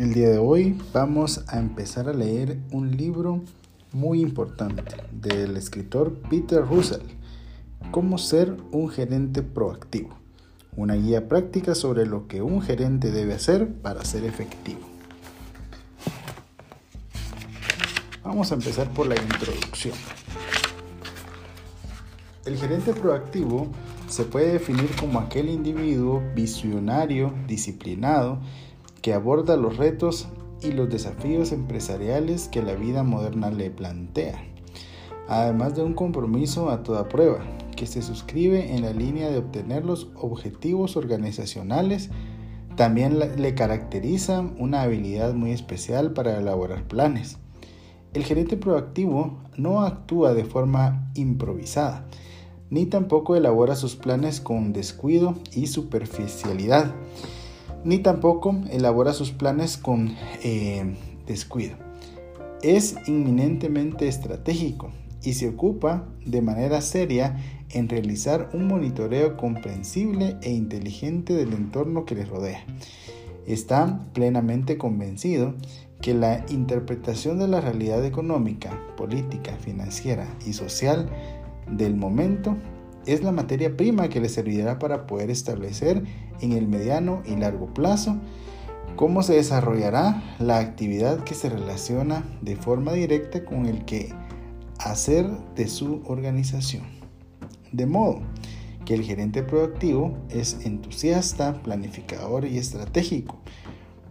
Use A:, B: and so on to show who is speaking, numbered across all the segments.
A: El día de hoy vamos a empezar a leer un libro muy importante del escritor Peter Russell, Cómo ser un gerente proactivo, una guía práctica sobre lo que un gerente debe hacer para ser efectivo. Vamos a empezar por la introducción. El gerente proactivo se puede definir como aquel individuo visionario, disciplinado, que aborda los retos y los desafíos empresariales que la vida moderna le plantea, además de un compromiso a toda prueba, que se suscribe en la línea de obtener los objetivos organizacionales, también le caracteriza una habilidad muy especial para elaborar planes. El gerente proactivo no actúa de forma improvisada, ni tampoco elabora sus planes con descuido y superficialidad ni tampoco elabora sus planes con eh, descuido. Es inminentemente estratégico y se ocupa de manera seria en realizar un monitoreo comprensible e inteligente del entorno que le rodea. Está plenamente convencido que la interpretación de la realidad económica, política, financiera y social del momento es la materia prima que le servirá para poder establecer en el mediano y largo plazo cómo se desarrollará la actividad que se relaciona de forma directa con el que hacer de su organización. De modo que el gerente proactivo es entusiasta, planificador y estratégico,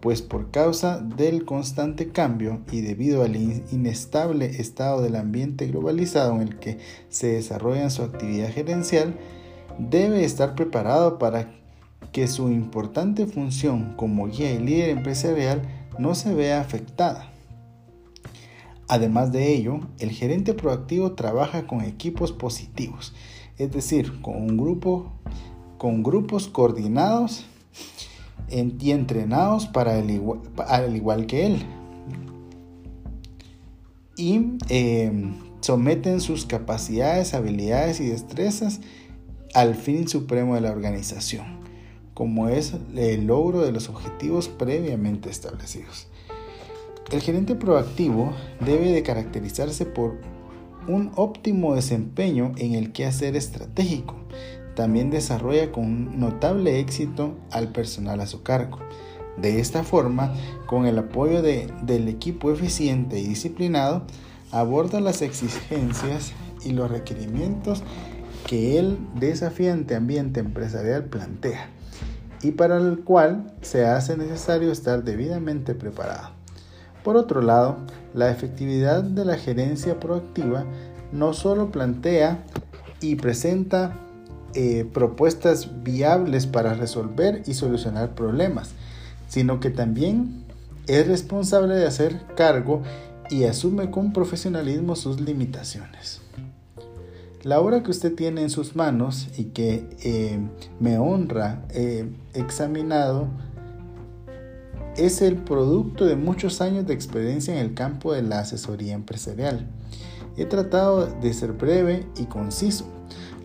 A: pues por causa del constante cambio y debido al inestable estado del ambiente globalizado en el que se desarrolla su actividad gerencial, debe estar preparado para que su importante función como guía y líder empresarial no se vea afectada. Además de ello, el gerente proactivo trabaja con equipos positivos, es decir, con un grupo con grupos coordinados y entrenados para el igual, al igual que él. Y em, someten sus capacidades, habilidades y destrezas al fin supremo de la organización, como es el logro de los objetivos previamente establecidos. El gerente proactivo debe de caracterizarse por un óptimo desempeño en el quehacer estratégico, también desarrolla con notable éxito al personal a su cargo. De esta forma, con el apoyo del equipo eficiente y disciplinado, aborda las exigencias y los requerimientos que el desafiante ambiente empresarial plantea y para el cual se hace necesario estar debidamente preparado. Por otro lado, la efectividad de la gerencia proactiva no solo plantea y presenta eh, propuestas viables para resolver y solucionar problemas, sino que también es responsable de hacer cargo y asume con profesionalismo sus limitaciones. La obra que usted tiene en sus manos y que eh, me honra eh, examinado es el producto de muchos años de experiencia en el campo de la asesoría empresarial. He tratado de ser breve y conciso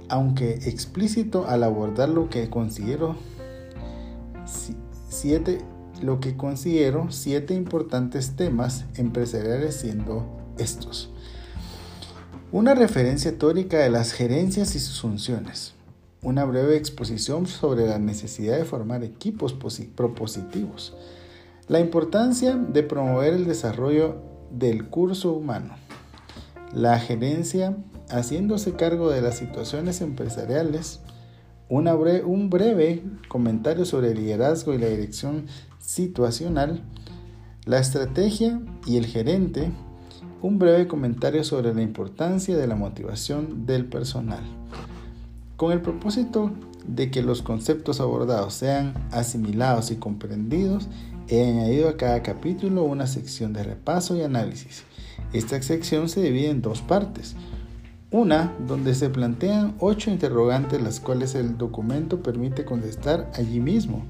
A: aunque explícito al abordar lo que considero siete, lo que considero siete importantes temas empresariales siendo estos. Una referencia teórica de las gerencias y sus funciones. Una breve exposición sobre la necesidad de formar equipos propositivos. La importancia de promover el desarrollo del curso humano. La gerencia haciéndose cargo de las situaciones empresariales, un breve comentario sobre el liderazgo y la dirección situacional, la estrategia y el gerente, un breve comentario sobre la importancia de la motivación del personal. Con el propósito de que los conceptos abordados sean asimilados y comprendidos, he añadido a cada capítulo una sección de repaso y análisis. Esta sección se divide en dos partes. Una donde se plantean ocho interrogantes las cuales el documento permite contestar allí mismo.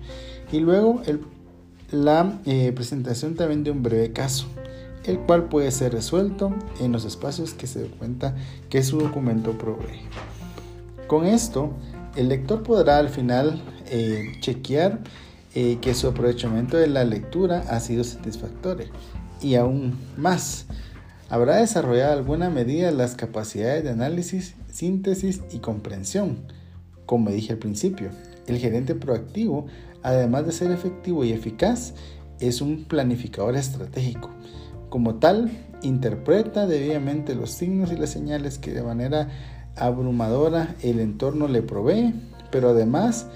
A: Y luego la eh, presentación también de un breve caso, el cual puede ser resuelto en los espacios que se cuenta que su documento provee. Con esto, el lector podrá al final eh, chequear eh, que su aprovechamiento de la lectura ha sido satisfactorio. Y aún más, habrá desarrollado alguna medida las capacidades de análisis, síntesis y comprensión. Como dije al principio, el gerente proactivo, además de ser efectivo y eficaz, es un planificador estratégico. Como tal, interpreta debidamente los signos y las señales que de manera abrumadora el entorno le provee, pero además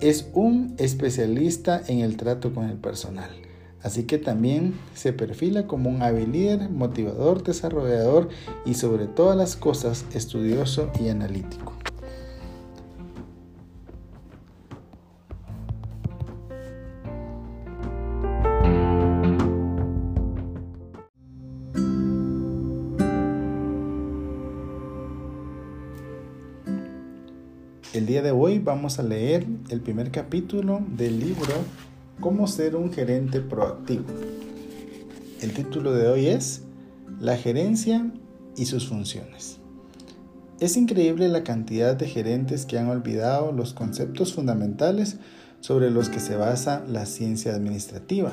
A: es un especialista en el trato con el personal. Así que también se perfila como un hábil líder, motivador, desarrollador y sobre todas las cosas estudioso y analítico. El día de hoy vamos a leer el primer capítulo del libro Cómo ser un gerente proactivo. El título de hoy es La gerencia y sus funciones. Es increíble la cantidad de gerentes que han olvidado los conceptos fundamentales sobre los que se basa la ciencia administrativa.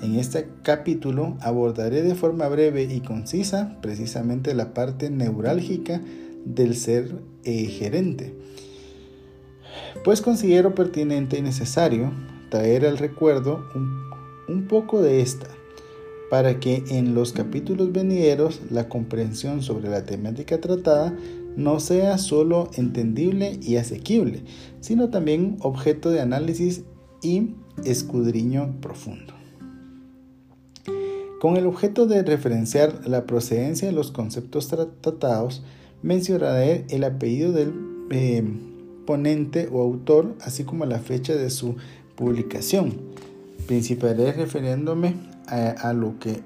A: En este capítulo abordaré de forma breve y concisa precisamente la parte neurálgica del ser eh, gerente pues considero pertinente y necesario traer al recuerdo un, poco de esta, para que en los capítulos venideros la comprensión sobre la temática tratada no sea solo entendible y asequible, sino también objeto de análisis y escudriño profundo. Con el objeto de referenciar la procedencia de los conceptos tratados, mencionaré el apellido del eh, ponente o autor, así como la fecha de su publicación. Principaré refiriéndome a, lo que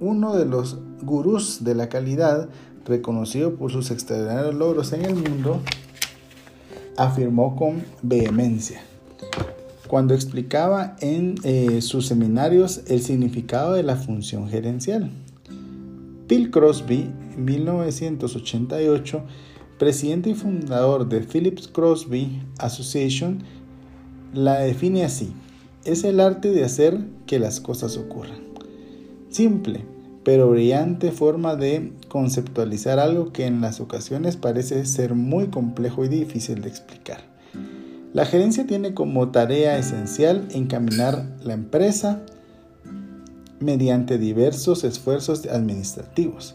A: uno de los gurús de la calidad, reconocido por sus extraordinarios logros en el mundo, afirmó con vehemencia cuando explicaba en eh, sus seminarios el significado de la función gerencial. Bill Crosby, en 1988, presidente y fundador de Phillips Crosby Association, la define así. Es el arte de hacer que las cosas ocurran. Simple, pero brillante forma de conceptualizar algo que en las ocasiones parece ser muy complejo y difícil de explicar. La gerencia tiene como tarea esencial encaminar la empresa mediante diversos esfuerzos administrativos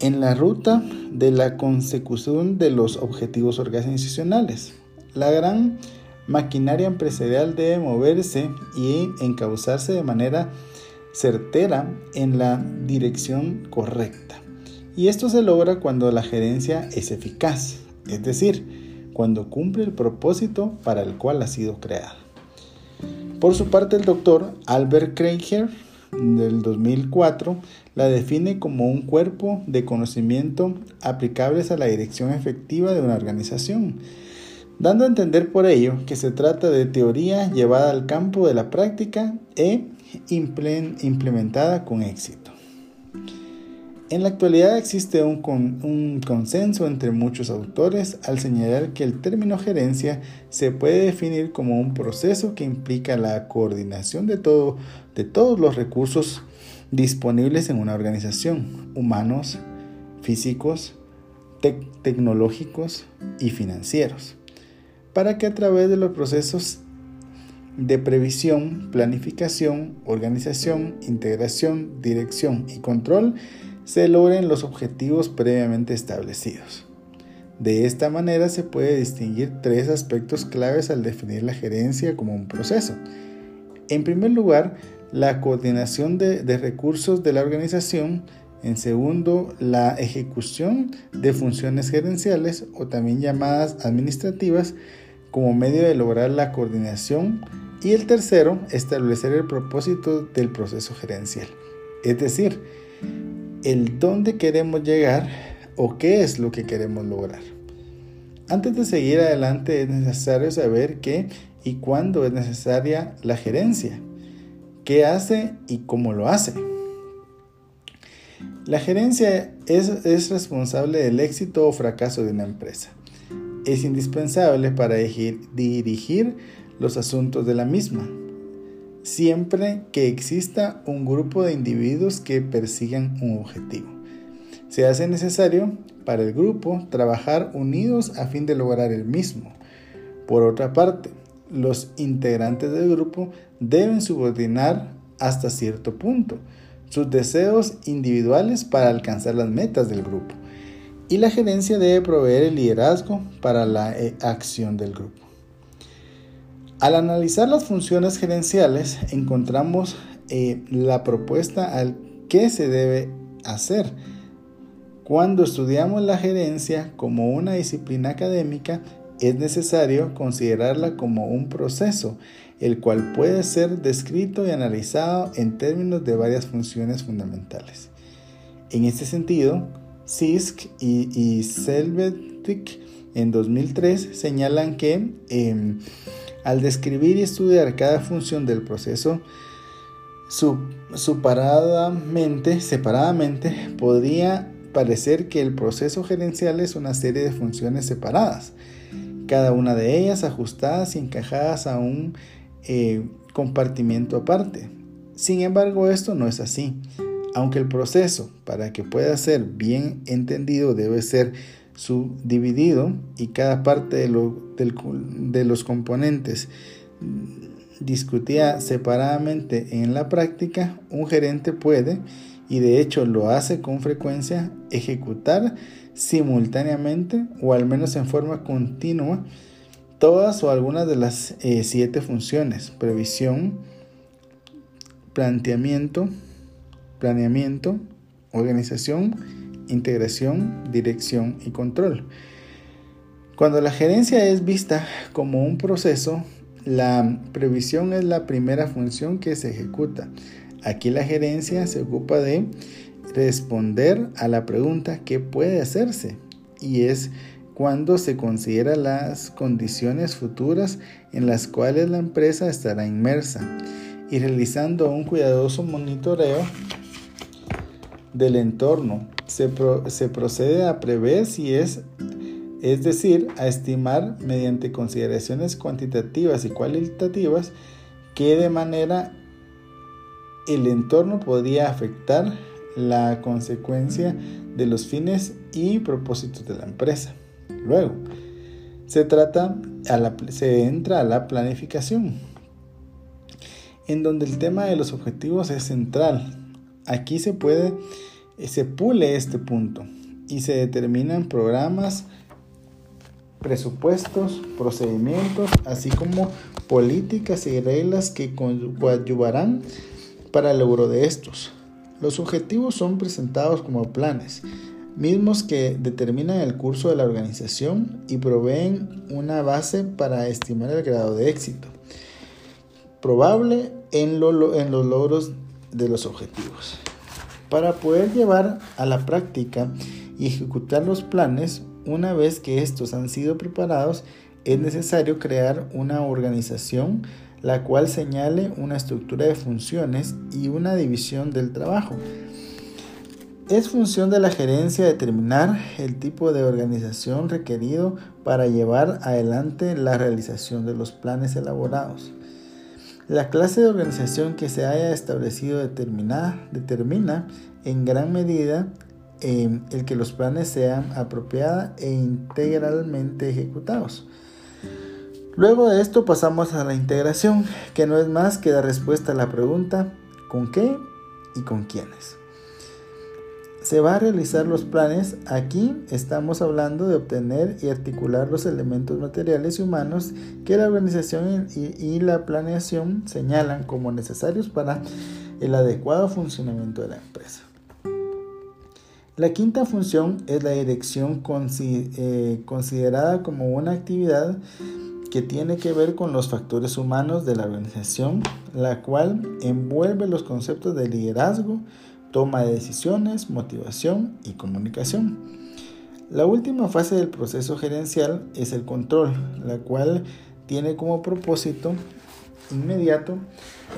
A: en la ruta de la consecución de los objetivos organizacionales. La gran maquinaria empresarial debe moverse y encauzarse de manera certera en la dirección correcta. Y esto se logra cuando la gerencia es eficaz, es decir, cuando cumple el propósito para el cual ha sido creada. Por su parte, el doctor Albert Kreiger del 2004 la define como un cuerpo de conocimiento aplicables a la dirección efectiva de una organización, dando a entender por ello que se trata de teoría llevada al campo de la práctica e implementada con éxito. En la actualidad existe un, consenso entre muchos autores al señalar que el término gerencia se puede definir como un proceso que implica la coordinación de, todo, de todos los recursos disponibles en una organización, humanos, físicos, tecnológicos y financieros, para que a través de los procesos de previsión, planificación, organización, integración, dirección y control se logren los objetivos previamente establecidos. De esta manera se puede distinguir tres aspectos claves al definir la gerencia como un proceso. En primer lugar, la coordinación de, recursos de la organización. En segundo, la ejecución de funciones gerenciales o también llamadas administrativas como medio de lograr la coordinación. Y el tercero, establecer el propósito del proceso gerencial. Es decir, el dónde queremos llegar o qué es lo que queremos lograr. Antes de seguir adelante es necesario saber qué y cuándo es necesaria la gerencia, qué hace y cómo lo hace. La gerencia es, es responsable del éxito o fracaso de una empresa. Es indispensable para dirigir los asuntos de la misma, siempre que exista un grupo de individuos que persigan un objetivo. Se hace necesario para el grupo trabajar unidos a fin de lograr el mismo. Por otra parte, los integrantes del grupo deben subordinar hasta cierto punto sus deseos individuales para alcanzar las metas del grupo y la gerencia debe proveer el liderazgo para la eh, acción del grupo. Al analizar las funciones gerenciales encontramos eh, la propuesta al qué se debe hacer. Cuando estudiamos la gerencia como una disciplina académica, es necesario considerarla como un proceso, el cual puede ser descrito y analizado en términos de varias funciones fundamentales. En este sentido, Sisk y, y en 2003 señalan que em, al describir y estudiar cada función del proceso separadamente, separadamente, podría parecer que el proceso gerencial es una serie de funciones separadas cada una de ellas ajustadas y encajadas a un eh, compartimiento aparte. Sin embargo, esto no es así. Aunque el proceso, para que pueda ser bien entendido, debe ser subdividido y cada parte de, los componentes discutida separadamente en la práctica, un gerente puede, y de hecho lo hace con frecuencia, ejecutar simultáneamente o al menos en forma continua todas o algunas de las eh, siete funciones, previsión, planteamiento, planeamiento, organización, integración, dirección y control. Cuando la gerencia es vista como un proceso, la previsión es la primera función que se ejecuta. Aquí la gerencia se ocupa de responder a la pregunta ¿qué puede hacerse? Y es cuando se considera las condiciones futuras en las cuales la empresa estará inmersa y realizando un cuidadoso monitoreo del entorno. Se, se procede a prever si es, es decir, a estimar mediante consideraciones cuantitativas y cualitativas que de manera el entorno podría afectar la consecuencia de los fines y propósitos de la empresa. Luego, se trata, se entra a la planificación, en donde el tema de los objetivos es central. Aquí se puede, se pule este punto y se determinan programas, presupuestos, procedimientos, así como políticas y reglas que coadyuvarán para el logro de estos. Los objetivos son presentados como planes, mismos que determinan el curso de la organización y proveen una base para estimar el grado de éxito probable en, en los logros de los objetivos. Para poder llevar a la práctica y ejecutar los planes, una vez que estos han sido preparados, es necesario crear una organización la cual señale una estructura de funciones y una división del trabajo. Es función de la gerencia determinar el tipo de organización requerido para llevar adelante la realización de los planes elaborados. La clase de organización que se haya establecido determina en gran medida eh, el que los planes sean apropiados e integralmente ejecutados. Luego de esto pasamos a la integración, que no es más que dar respuesta a la pregunta ¿con qué y con quiénes? Se va a realizar los planes. Aquí estamos hablando de obtener y articular los elementos materiales y humanos que la organización y, la planeación señalan como necesarios para el adecuado funcionamiento de la empresa. La quinta función es la dirección eh, considerada como una actividad que tiene que ver con los factores humanos de la organización, la cual envuelve los conceptos de liderazgo, toma de decisiones, motivación y comunicación. La última fase del proceso gerencial es el control, la cual tiene como propósito inmediato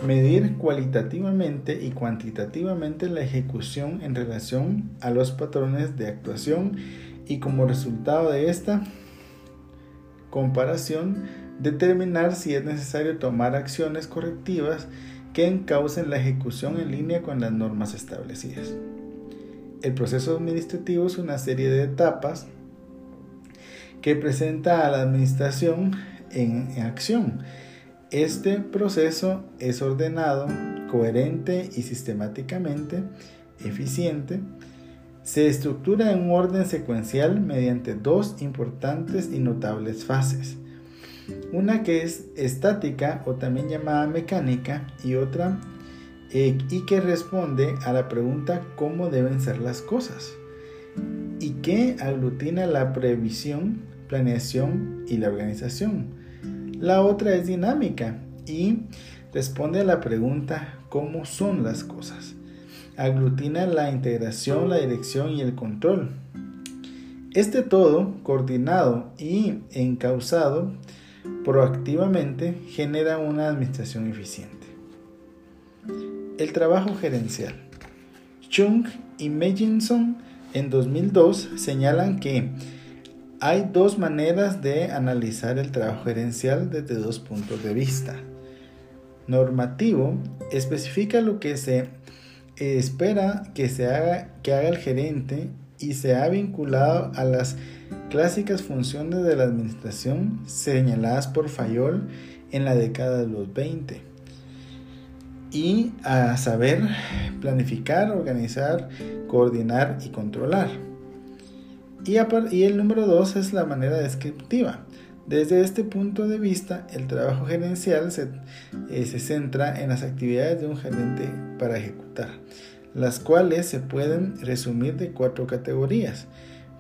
A: medir cualitativamente y cuantitativamente la ejecución en relación a los patrones de actuación y como resultado de esta comparación determinar si es necesario tomar acciones correctivas que encaucen la ejecución en línea con las normas establecidas. El proceso administrativo es una serie de etapas que presenta a la administración en, en acción. Este proceso es ordenado, coherente y sistemáticamente eficiente. Se estructura en un orden secuencial mediante dos importantes y notables fases una que es estática o también llamada mecánica y otra eh, y que responde a la pregunta cómo deben ser las cosas y que aglutina la previsión, planeación y la organización. La otra es dinámica y responde a la pregunta cómo son las cosas. Aglutina la integración, la dirección y el control. Este todo, coordinado y encauzado, proactivamente genera una administración eficiente. El trabajo gerencial. Chung y Mejinson en 2002 señalan que hay dos maneras de analizar el trabajo gerencial desde dos puntos de vista. Normativo especifica lo que se espera que se haga que haga el gerente y se ha vinculado a las clásicas funciones de la administración señaladas por Fayol en la década de los 20 y a saber planificar, organizar, coordinar y controlar. Y, el número 2 es la manera descriptiva. Desde este punto de vista, el trabajo gerencial se, eh, se centra en las actividades de un gerente para ejecutar las cuales se pueden resumir de cuatro categorías.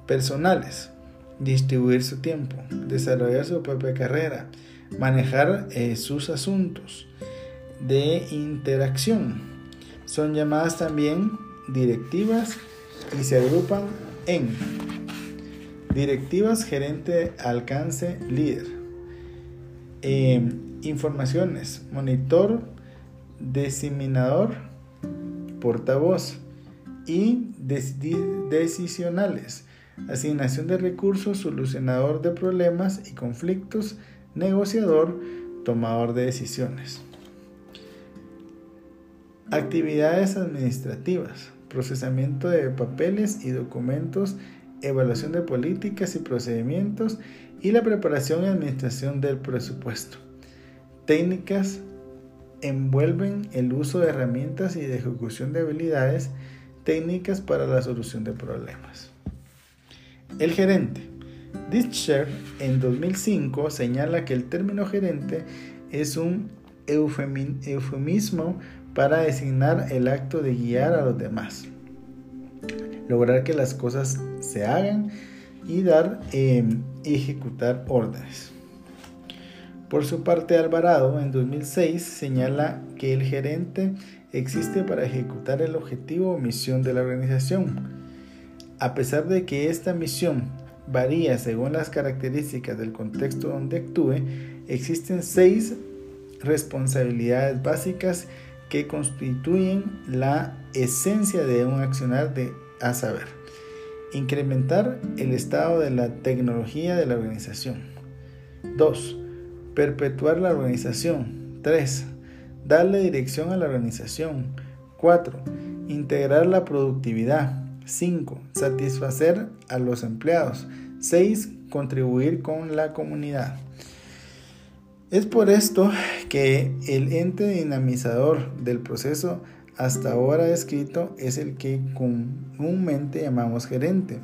A: Personales, distribuir su tiempo, desarrollar su propia carrera, manejar eh, sus asuntos. De interacción, son llamadas también directivas y se agrupan en directivas, gerente, alcance, líder. Em, informaciones, monitor, diseminador, portavoz y decisionales, asignación de recursos, solucionador de problemas y conflictos, negociador, tomador de decisiones. Actividades administrativas, procesamiento de papeles y documentos, evaluación de políticas y procedimientos y la preparación y administración del presupuesto. Técnicas envuelven el uso de herramientas y de ejecución de habilidades técnicas para la solución de problemas. El gerente. Ditcher en 2005 señala que el término gerente es un eufemismo para designar el acto de guiar a los demás, lograr que las cosas se hagan y dar eh, ejecutar órdenes. Por su parte, Alvarado en 2006 señala que el gerente existe para ejecutar el objetivo o misión de la organización. A pesar de que esta misión varía según las características del contexto donde actúe, existen seis responsabilidades básicas que constituyen la esencia de un accionar de a saber. Incrementar el estado de la tecnología de la organización. 2 Perpetuar la organización. 3. Darle dirección a la organización. 4. Integrar la productividad. 5. Satisfacer a los empleados. 6. Contribuir con la comunidad. Es por esto que el ente dinamizador del proceso hasta ahora descrito es el que comúnmente llamamos gerente.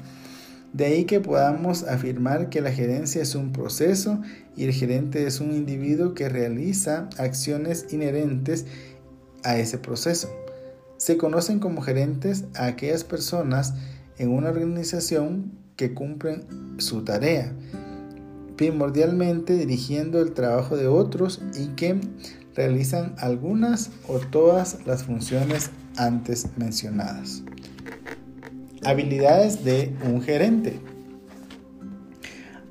A: De ahí que podamos afirmar que la gerencia es un proceso y el gerente es un individuo que realiza acciones inherentes a ese proceso. Se conocen como gerentes a aquellas personas en una organización que cumplen su tarea, primordialmente dirigiendo el trabajo de otros y que realizan algunas o todas las funciones antes mencionadas. Habilidades de un gerente.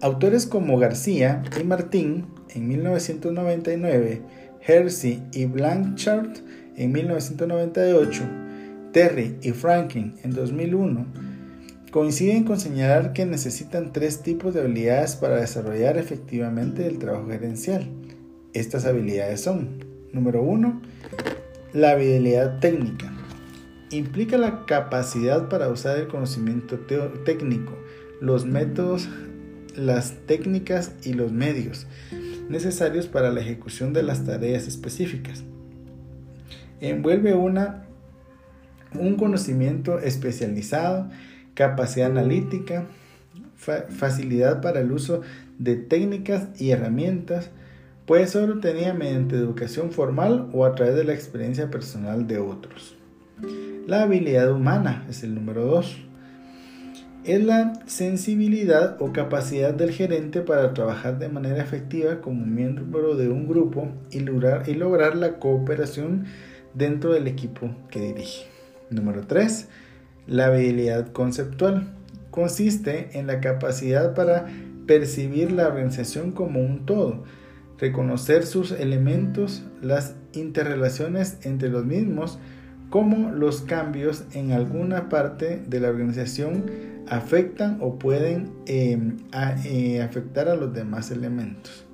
A: Autores como García y Martín en 1999, Hersey y Blanchard en 1998, Terry y Franklin en 2001, coinciden con señalar que necesitan tres tipos de habilidades para desarrollar efectivamente el trabajo gerencial. Estas habilidades son, número uno, la habilidad técnica. Implica la capacidad para usar el conocimiento técnico, los métodos, las técnicas y los medios necesarios para la ejecución de las tareas específicas. Envuelve una, un conocimiento especializado capacidad analítica, facilidad para el uso de técnicas y herramientas, puede ser obtenida mediante educación formal o a través de la experiencia personal de otros. La habilidad humana es el número 2. Es la sensibilidad o capacidad del gerente para trabajar de manera efectiva como miembro de un grupo y lograr, y lograr la cooperación dentro del equipo que dirige. Número 3 la habilidad conceptual consiste en la capacidad para percibir la organización como un todo, reconocer sus elementos, las interrelaciones entre los mismos, como los cambios en alguna parte de la organización afectan o pueden em, eh, afectar a los demás elementos.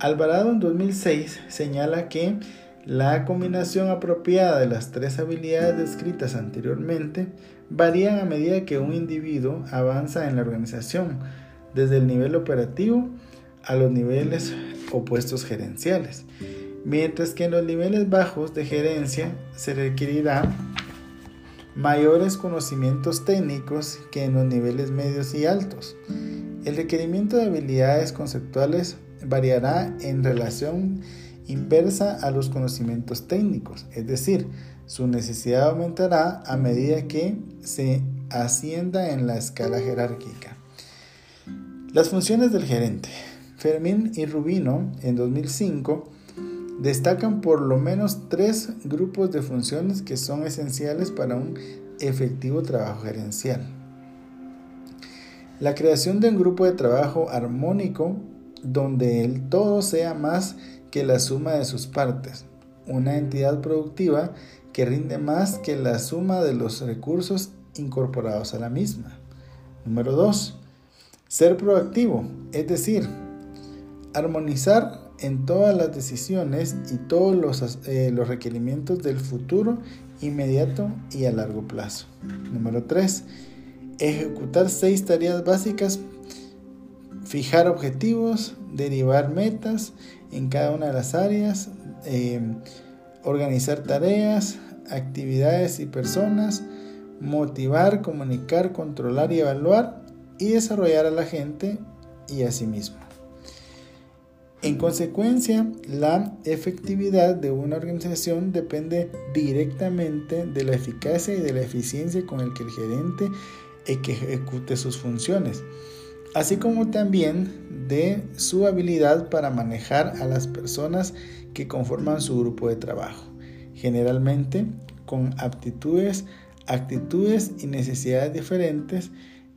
A: Alvarado en 2006 señala que la combinación apropiada de las tres habilidades descritas anteriormente varían a medida que un individuo avanza en la organización, desde el nivel operativo a los niveles opuestos gerenciales, mientras que en los niveles bajos de gerencia se requerirá mayores conocimientos técnicos que en los niveles medios y altos. El requerimiento de habilidades conceptuales variará en relación inversa a los conocimientos técnicos, es decir, su necesidad aumentará a medida que se ascienda en la escala jerárquica. Las funciones del gerente. Fermín y Rubino en 2005 destacan por lo menos tres grupos de funciones que son esenciales para un efectivo trabajo gerencial. La creación de un grupo de trabajo armónico donde el todo sea más que la suma de sus partes, una entidad productiva que rinde más que la suma de los recursos incorporados a la misma. Número 2. Ser proactivo, es decir, armonizar en todas las decisiones y todos los, eh, los requerimientos del futuro inmediato y a largo plazo. Número 3. Ejecutar seis tareas básicas, fijar objetivos, derivar metas en cada una de las áreas, eh, organizar tareas, actividades y personas, motivar, comunicar, controlar y evaluar y desarrollar a la gente y a sí mismo. En consecuencia, la efectividad de una organización depende directamente de la eficacia y de la eficiencia con el que el gerente ejecute sus funciones así como también de su habilidad para manejar a las personas que conforman su grupo de trabajo, generalmente con aptitudes, actitudes y necesidades diferentes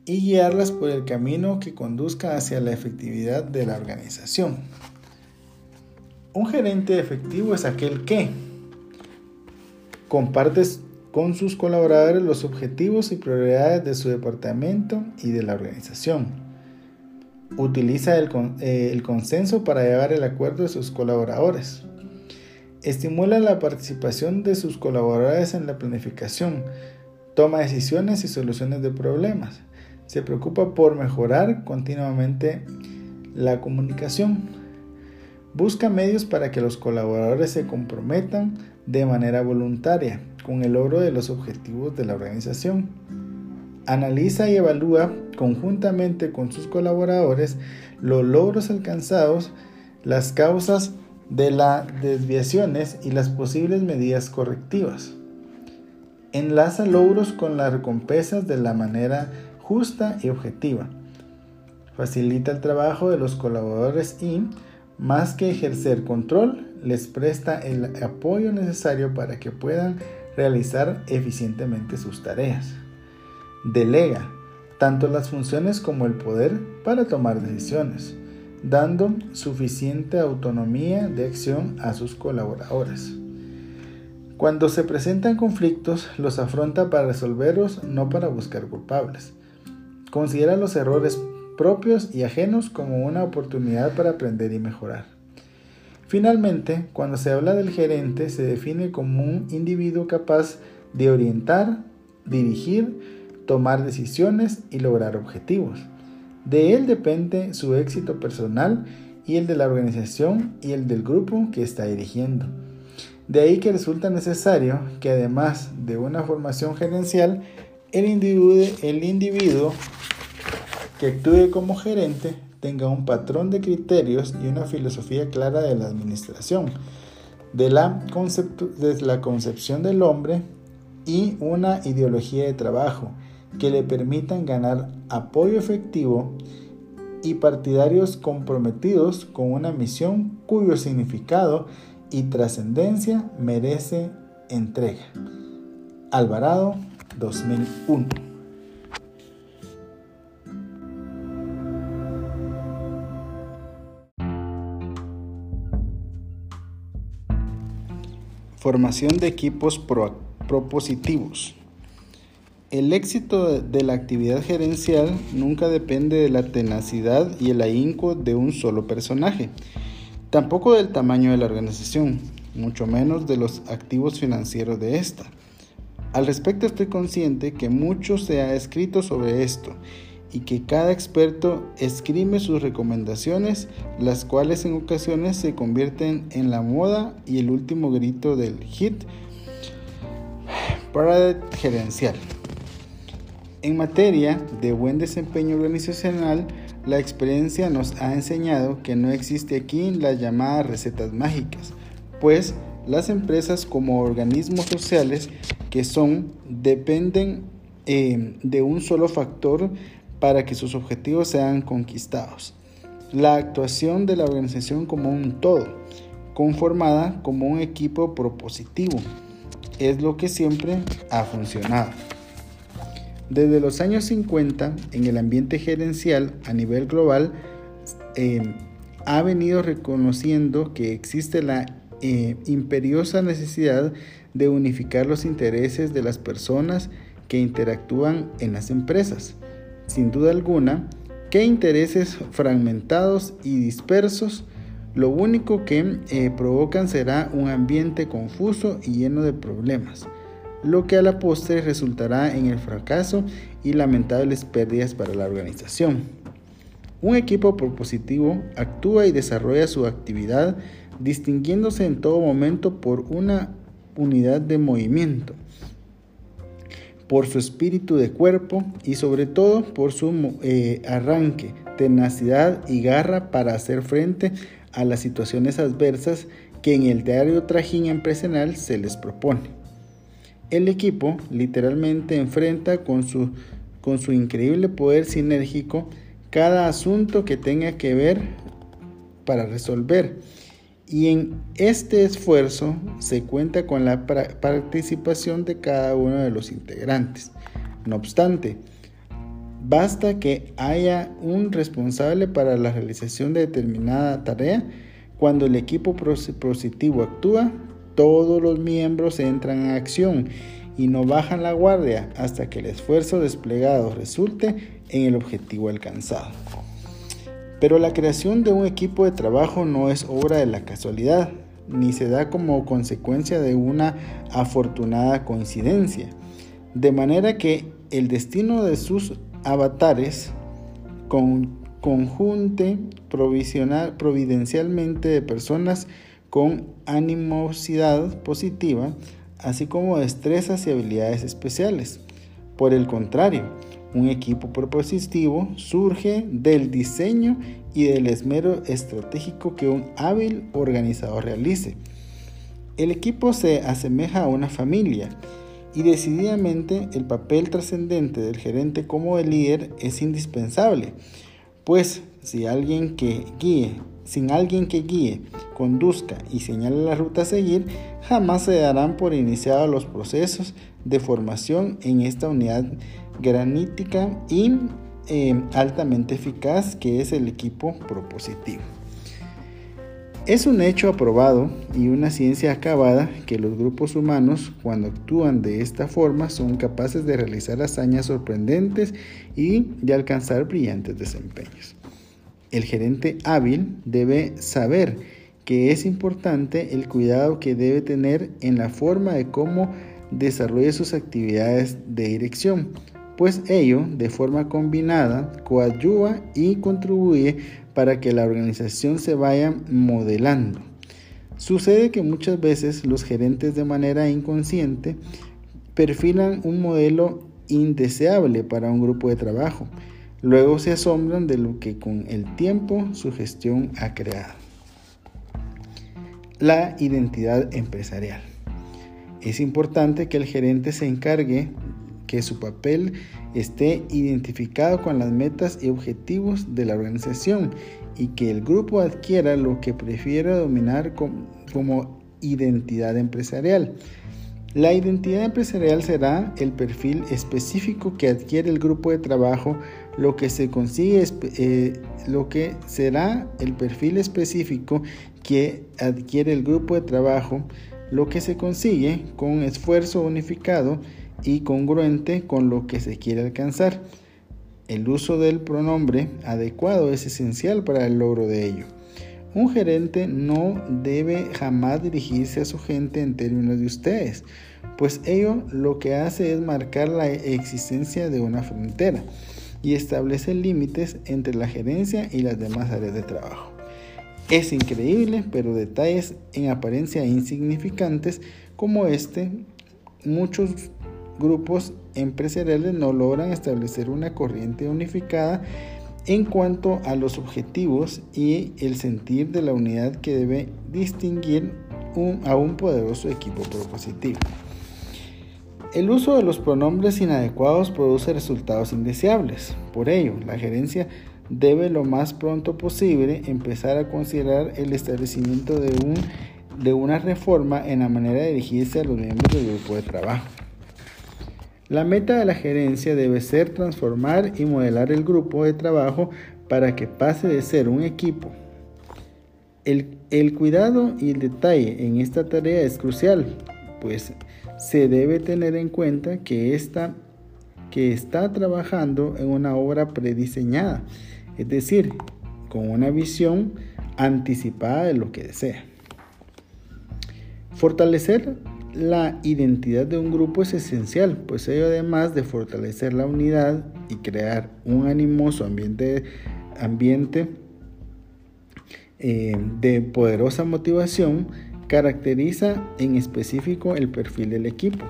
A: y guiarlas por el camino que conduzca hacia la efectividad de la organización. Un gerente efectivo es aquel que comparte con sus colaboradores los objetivos y prioridades de su departamento y de la organización Utiliza eh, el, consenso para llevar el acuerdo de sus colaboradores. Estimula la participación de sus colaboradores en la planificación. Toma decisiones y soluciones de problemas. Se preocupa por mejorar continuamente la comunicación. Busca medios para que los colaboradores se comprometan de manera voluntaria con el logro de los objetivos de la organización analiza y evalúa conjuntamente con sus colaboradores los logros alcanzados, las causas de las desviaciones y las posibles medidas correctivas. Enlaza logros con las recompensas de la manera justa y objetiva. Facilita el trabajo de los colaboradores y, más que ejercer control, les presta el apoyo necesario para que puedan realizar eficientemente sus tareas. Delega tanto las funciones como el poder para tomar decisiones, dando suficiente autonomía de acción a sus colaboradores. Cuando se presentan conflictos, los afronta para resolverlos, no para buscar culpables. considera los errores propios y ajenos como una oportunidad para aprender y mejorar. Finalmente, cuando se habla del gerente, se define como un individuo capaz de orientar, dirigir, tomar decisiones y lograr objetivos. De él depende su éxito personal y el de la organización y el del grupo que está dirigiendo. De ahí que resulta necesario que además de una formación gerencial, el individuo, que actúe como gerente tenga un patrón de criterios y una filosofía clara de la administración, de la, de la concepción del hombre y una ideología de trabajo que le permitan ganar apoyo efectivo y partidarios comprometidos con una misión cuyo significado y trascendencia merece entrega. Alvarado 2001 Formación de equipos propositivos. El éxito de la actividad gerencial nunca depende de la tenacidad y el ahínco de un solo personaje, tampoco del tamaño de la organización, mucho menos de los activos financieros de esta. Al respecto estoy consciente que mucho se ha escrito sobre esto y que cada experto escribe sus recomendaciones, las cuales en ocasiones se convierten en la moda y el último grito del hit para gerencial. En materia de buen desempeño organizacional, la experiencia nos ha enseñado que no existe aquí las llamadas recetas mágicas, pues las empresas como organismos sociales que son dependen eh, de un solo factor para que sus objetivos sean conquistados. La actuación de la organización como un todo, conformada como un equipo propositivo, es lo que siempre ha funcionado. Desde los años 50, en el ambiente gerencial a nivel global, eh, ha venido reconociendo que existe la eh, imperiosa necesidad de unificar los intereses de las personas que interactúan en las empresas. Sin duda alguna, que intereses fragmentados y dispersos lo único que eh, provocan será un ambiente confuso y lleno de problemas lo que a la postre resultará en el fracaso y lamentables pérdidas para la organización. Un equipo propositivo actúa y desarrolla su actividad distinguiéndose en todo momento por una unidad de movimiento, por su espíritu de cuerpo y sobre todo por su eh, arranque, tenacidad y garra para hacer frente a las situaciones adversas que en el diario trajín empresarial se les propone. El equipo literalmente enfrenta con su, con su increíble poder sinérgico cada asunto que tenga que ver para resolver. Y en este esfuerzo se cuenta con la participación de cada uno de los integrantes. No obstante, basta que haya un responsable para la realización de determinada tarea. Cuando el equipo positivo actúa, todos los miembros entran en acción y no bajan la guardia hasta que el esfuerzo desplegado resulte en el objetivo alcanzado. Pero la creación de un equipo de trabajo no es obra de la casualidad, ni se da como consecuencia de una afortunada coincidencia. De manera que el destino de sus avatares con, conjunte providencialmente de personas con animosidad positiva, así como destrezas y habilidades especiales. Por el contrario, un equipo propositivo surge del diseño y del esmero estratégico que un hábil organizador realice. El equipo se asemeja a una familia y decididamente el papel trascendente del gerente como el líder es indispensable, pues si alguien que guíe sin alguien que guíe, conduzca y señale la ruta a seguir, jamás se darán por iniciados los procesos de formación en esta unidad granítica y eh, altamente eficaz que es el equipo propositivo. Es un hecho aprobado y una ciencia acabada que los grupos humanos, cuando actúan de esta forma, son capaces de realizar hazañas sorprendentes y de alcanzar brillantes desempeños. El gerente hábil debe saber que es importante el cuidado que debe tener en la forma de cómo desarrolla sus actividades de dirección, pues ello, de forma combinada, coadyuva y contribuye para que la organización se vaya modelando. Sucede que muchas veces los gerentes de manera inconsciente perfilan un modelo indeseable para un grupo de trabajo. Luego se asombran de lo que con el tiempo su gestión ha creado. La identidad empresarial. Es importante que el gerente se encargue que su papel esté identificado con las metas y objetivos de la organización y que el grupo adquiera lo que prefiera dominar como, identidad empresarial. La identidad empresarial será el perfil específico que adquiere el grupo de trabajo, lo que se consigue, eh, lo que será el perfil específico que adquiere el grupo de trabajo, lo que se consigue con esfuerzo unificado y congruente con lo que se quiere alcanzar. El uso del pronombre adecuado es esencial para el logro de ello. Un gerente no debe jamás dirigirse a su gente en términos de ustedes, pues ello lo que hace es marcar la existencia de una frontera y establece límites entre la gerencia y las demás áreas de trabajo. Es increíble, pero detalles en apariencia insignificantes como este, muchos grupos empresariales no logran establecer una corriente unificada en cuanto a los objetivos y el sentir de la unidad que debe distinguir a un poderoso equipo propositivo. El uso de los pronombres inadecuados produce resultados indeseables. Por ello, la gerencia debe lo más pronto posible empezar a considerar el establecimiento de, un, de una reforma en la manera de dirigirse a los miembros del grupo de trabajo. La meta de la gerencia debe ser transformar y modelar el grupo de trabajo para que pase de ser un equipo. El, cuidado y el detalle en esta tarea es crucial, pues se debe tener en cuenta que, que está trabajando en una obra prediseñada, es decir, con una visión anticipada de lo que desea. Fortalecer la identidad de un grupo es esencial, pues ello además de fortalecer la unidad y crear un animoso ambiente, ambiente eh, de poderosa motivación, caracteriza en específico el perfil del equipo.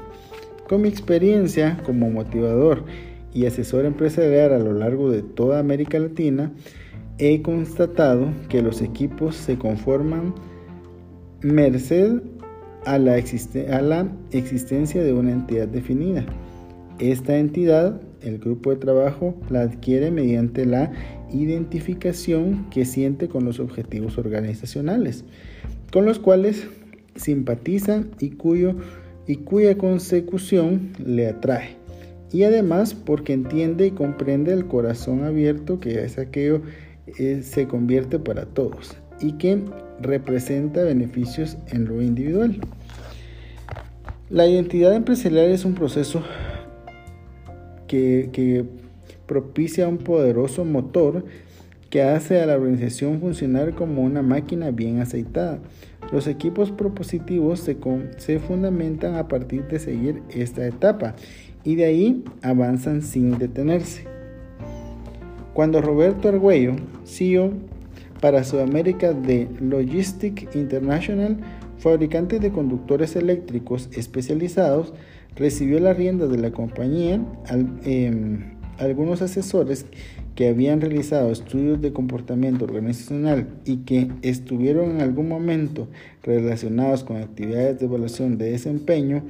A: Con mi experiencia como motivador y asesor empresarial a lo largo de toda América Latina, he constatado que los equipos se conforman merced a la, a la existencia de una entidad definida. Esta entidad, el grupo de trabajo, la adquiere mediante la identificación que siente con los objetivos organizacionales, con los cuales simpatiza y, cuyo, y cuya consecución le atrae. Y además porque entiende y comprende el corazón abierto que es aquello eh, se convierte para todos y que representa beneficios en lo individual. La identidad empresarial es un proceso que, propicia un poderoso motor que hace a la organización funcionar como una máquina bien aceitada. Los equipos propositivos se, fundamentan a partir de seguir esta etapa y de ahí avanzan sin detenerse. Cuando Roberto Argüello, CEO para Sudamérica de Logistic International, fabricante de conductores eléctricos especializados, recibió la rienda de la compañía. Em, algunos asesores que habían realizado estudios de comportamiento organizacional y que estuvieron en algún momento relacionados con actividades de evaluación de desempeño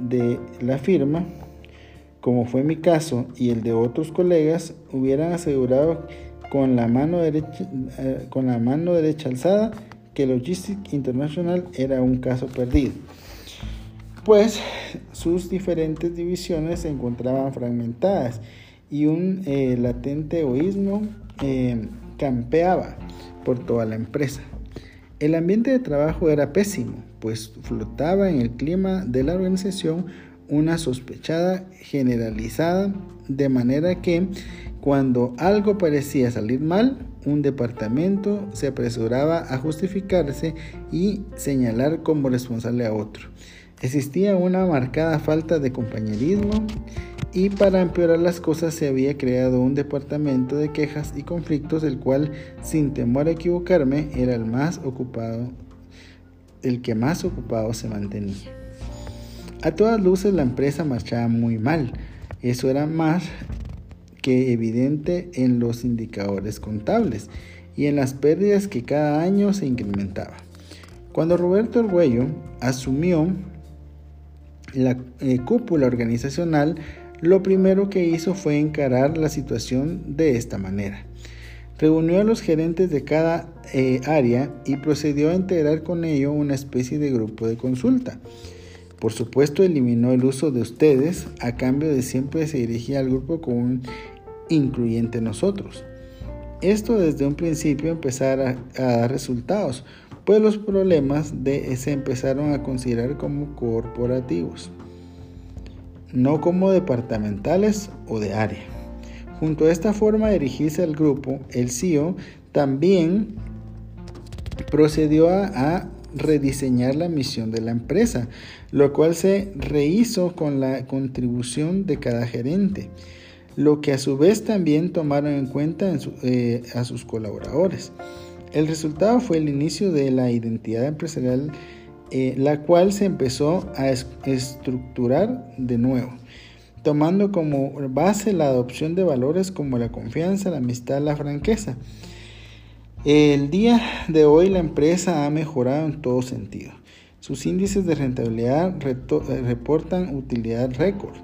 A: de la firma, como fue mi caso y el de otros colegas, hubieran asegurado con la mano derecha, eh, con la mano derecha alzada que Logistic International era un caso perdido, pues sus diferentes divisiones se encontraban fragmentadas y un eh, latente egoísmo eh, campeaba por toda la empresa. El ambiente de trabajo era pésimo, pues flotaba en el clima de la organización una sospechada generalizada, de manera que cuando algo parecía salir mal, un departamento se apresuraba a justificarse y señalar como responsable a otro. Existía una marcada falta de compañerismo y para empeorar las cosas se había creado un departamento de quejas y conflictos el cual, sin temor a equivocarme, era el más ocupado, el que más ocupado se mantenía. A todas luces la empresa marchaba muy mal. Eso era más que evidente en los indicadores contables y en las pérdidas que cada año se incrementaba. Cuando Roberto Arguello asumió la eh, cúpula organizacional, lo primero que hizo fue encarar la situación de esta manera. Reunió a los gerentes de cada eh, área y procedió a integrar con ello una especie de grupo de consulta. Por supuesto, eliminó el uso de ustedes, a cambio de siempre se dirigía al grupo con un incluyente nosotros. Esto desde un principio empezara a, dar resultados, pues los problemas de, se empezaron a considerar como corporativos no como departamentales o de área. Junto a esta forma de dirigirse al grupo, el CEO también procedió a, rediseñar la misión de la empresa, lo cual se rehizo con la contribución de cada gerente, lo que a su vez también tomaron en cuenta eh, a sus colaboradores. El resultado fue el inicio de la identidad empresarial eh, la cual se empezó a estructurar de nuevo, tomando como base la adopción de valores como la confianza, la amistad, la franqueza. El día de hoy la empresa ha mejorado en todo sentido. Sus índices de rentabilidad eh, reportan utilidad récord.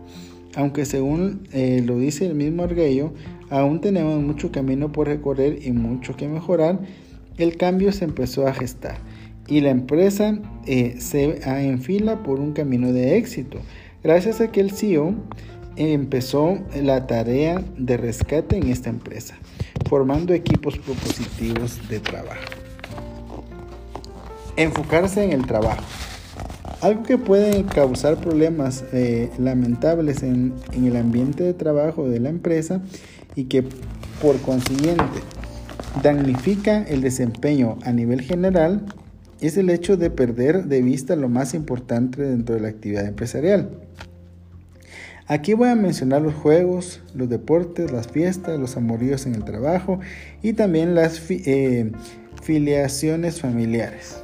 A: Aunque según eh, lo dice el mismo Arguello, aún tenemos mucho camino por recorrer y mucho que mejorar, el cambio se empezó a gestar y la empresa eh, se enfila por un camino de éxito. Gracias a que el CEO empezó la tarea de rescate en esta empresa, formando equipos propositivos de trabajo. Enfocarse en el trabajo. Algo que puede causar problemas eh, lamentables en, en el ambiente de trabajo de la empresa y que por consiguiente damnifica el desempeño a nivel general es el hecho de perder de vista lo más importante dentro de la actividad empresarial. Aquí voy a mencionar los juegos, los deportes, las fiestas, los amoríos en el trabajo y también las eh, filiaciones familiares.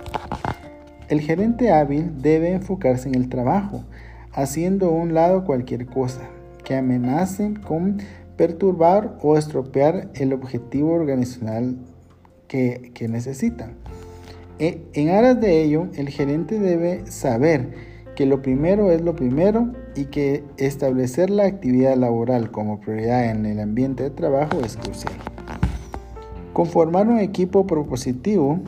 A: El gerente hábil debe enfocarse en el trabajo, haciendo a un lado cualquier cosa que amenace con perturbar o estropear el objetivo organizacional que, que necesitan. E, en aras de ello, el gerente debe saber que lo primero es lo primero y que establecer la actividad laboral como prioridad en el ambiente de trabajo es crucial. Conformar un equipo propositivo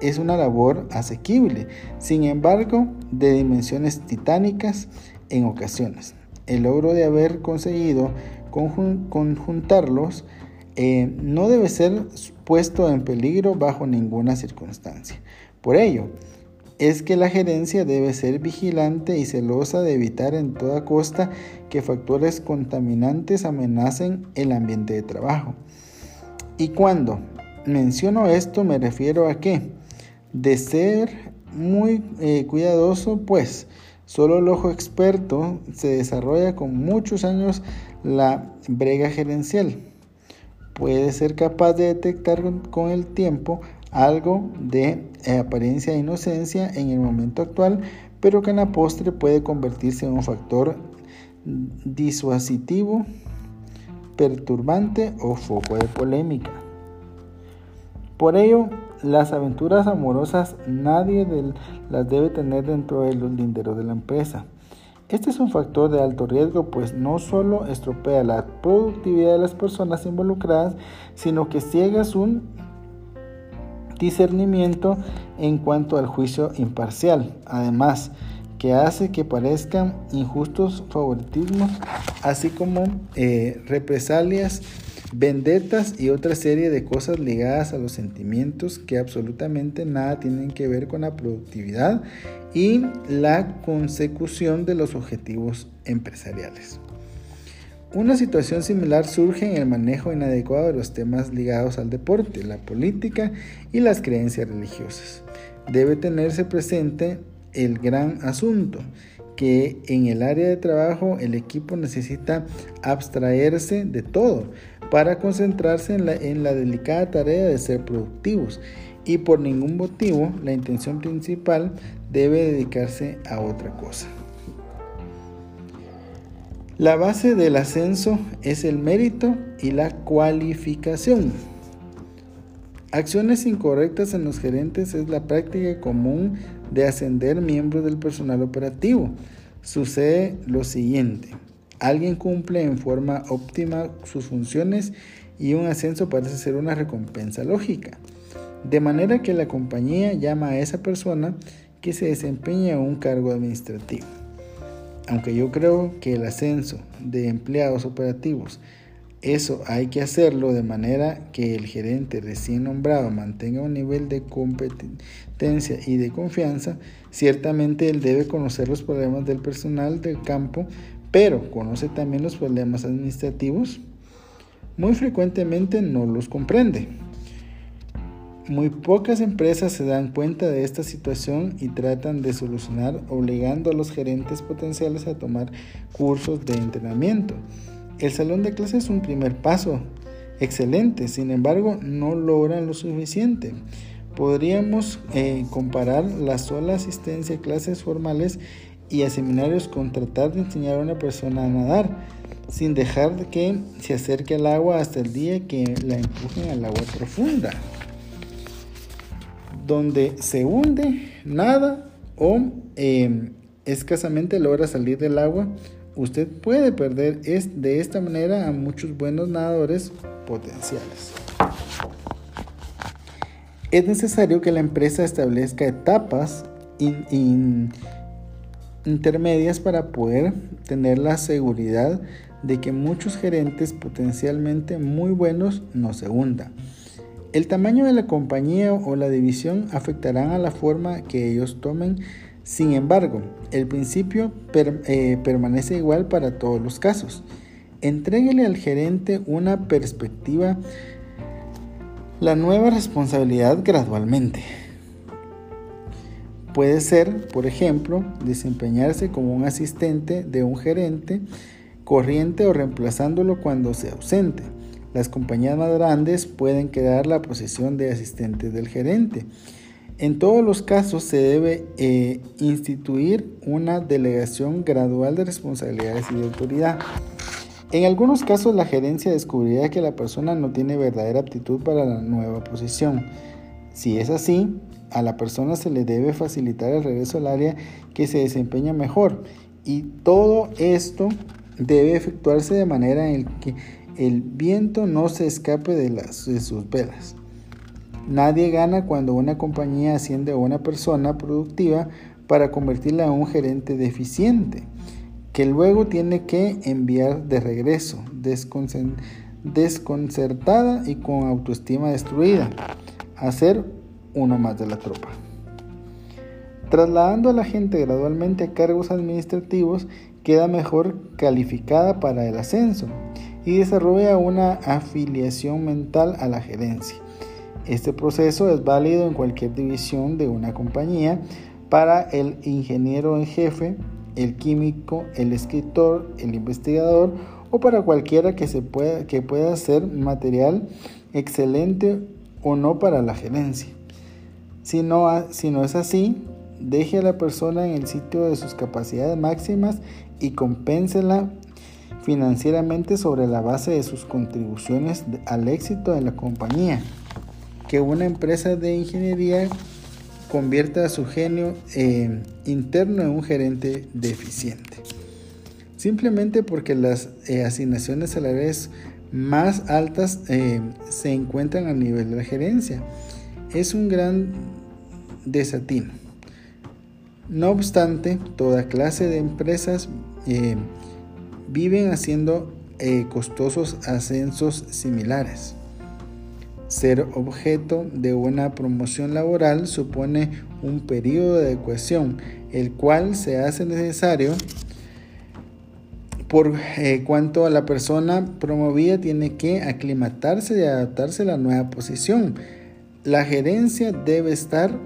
A: es una labor asequible, sin embargo, de dimensiones titánicas en ocasiones. El logro de haber conseguido conjuntarlos eh, no debe ser puesto en peligro bajo ninguna circunstancia. Por ello, es que la gerencia debe ser vigilante y celosa de evitar en toda costa que factores contaminantes amenacen el ambiente de trabajo. Y cuando menciono esto me refiero a que de ser muy eh, cuidadoso, pues solo el ojo experto se desarrolla con muchos años la brega gerencial. Puede ser capaz de detectar con el tiempo algo de eh, apariencia de inocencia en el momento actual, pero que en la postre puede convertirse en un factor disuasivo, perturbante o foco de polémica. Por ello, las aventuras amorosas nadie las debe tener dentro de los linderos de la empresa. Este es un factor de alto riesgo, pues no solo estropea la productividad de las personas involucradas, sino que ciega su discernimiento en cuanto al juicio imparcial. Además, que hace que parezcan injustos favoritismos, así como eh, represalias vendetas y otra serie de cosas ligadas a los sentimientos que absolutamente nada tienen que ver con la productividad y la consecución de los objetivos empresariales. Una situación similar surge en el manejo inadecuado de los temas ligados al deporte, la política y las creencias religiosas. Debe tenerse presente el gran asunto, que en el área de trabajo el equipo necesita abstraerse de todo para concentrarse en la, en la delicada tarea de ser productivos y por ningún motivo la intención principal debe dedicarse a otra cosa. La base del ascenso es el mérito y la cualificación. Acciones incorrectas en los gerentes es la práctica común de ascender miembros del personal operativo. Sucede lo siguiente. Alguien cumple en forma óptima sus funciones y un ascenso parece ser una recompensa lógica. De manera que la compañía llama a esa persona que se desempeña un cargo administrativo aunque yo creo que el ascenso de empleados operativos, eso hay que hacerlo de manera que el gerente recién nombrado mantenga un nivel de competencia y de confianza, ciertamente él debe conocer los problemas del personal del campo, pero conoce también los problemas administrativos. Muy frecuentemente no los comprende. Muy pocas empresas se dan cuenta de esta situación y tratan de solucionar obligando a los gerentes potenciales a tomar cursos de entrenamiento. El salón de clases es un primer paso excelente, sin embargo no logran lo suficiente. Podríamos eh, comparar la sola asistencia a clases formales y a seminarios con tratar de enseñar a una persona a nadar, sin dejar que se acerque al agua hasta el día que la empujen al agua profunda donde se hunde, nada o em, escasamente logra salir del agua, usted puede perder de esta manera a muchos buenos nadadores potenciales. Es necesario que la empresa establezca etapas intermedias para poder tener la seguridad de que muchos gerentes potencialmente muy buenos no se hundan. El tamaño de la compañía o la división afectarán a la forma que ellos tomen. Sin embargo, el principio eh, permanece igual para todos los casos. Entréguele al gerente una perspectiva, la nueva responsabilidad gradualmente. Puede ser, por ejemplo, desempeñarse como un asistente de un gerente corriente o reemplazándolo cuando sea ausente. Las compañías más grandes pueden quedar la posición de asistente del gerente. En todos los casos se debe eh, instituir una delegación gradual de responsabilidades y de autoridad. En algunos casos la gerencia descubrirá que la persona no tiene verdadera aptitud para la nueva posición. Si es así, a la persona se le debe facilitar el regreso al área que se desempeña mejor y todo esto debe efectuarse de manera en que el viento no se escape de, las, de sus velas. Nadie gana cuando una compañía asciende a una persona productiva para convertirla en un gerente deficiente, que luego tiene que enviar de regreso, desconcertada y con autoestima destruida, a ser uno más de la tropa. Trasladando a la gente gradualmente a cargos administrativos, queda mejor calificada para el ascenso y desarrolla una afiliación mental a la gerencia. Este proceso es válido en cualquier división de una compañía para el ingeniero en jefe, el químico, el escritor, el investigador o para cualquiera que, se pueda, que pueda hacer material excelente o no para la gerencia. Si no, si no es así, deje a la persona en el sitio de sus capacidades máximas y compénsela financieramente sobre la base de sus contribuciones al éxito de la compañía. Que una empresa de ingeniería convierta a su genio eh, interno en un gerente deficiente. Simplemente porque las eh, asignaciones salariales más altas eh, se encuentran a nivel de la gerencia. Es un gran desatino. No obstante, toda clase de empresas viven haciendo eh, costosos ascensos similares. Ser objeto de una promoción laboral supone un periodo de adecuación, el cual se hace necesario por eh, cuanto a la persona promovida tiene que aclimatarse y adaptarse a la nueva posición. La gerencia debe estar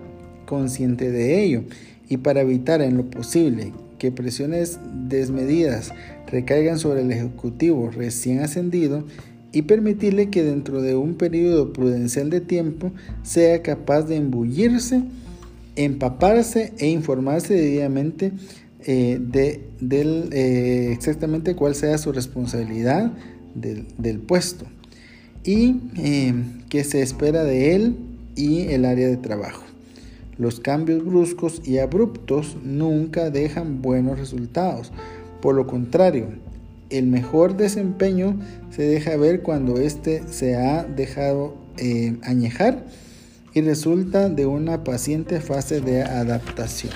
A: consciente de ello y para evitar en lo posible que presiones desmedidas recaigan sobre el ejecutivo recién ascendido y permitirle que dentro de un periodo prudencial de tiempo sea capaz de embullirse, empaparse e informarse debidamente eh, de eh, exactamente cuál sea su responsabilidad del, puesto y eh, qué se espera de él y el área de trabajo. Los cambios bruscos y abruptos nunca dejan buenos resultados. Por lo contrario, el mejor desempeño se deja ver cuando éste se ha dejado añejar y resulta de una paciente fase de adaptación.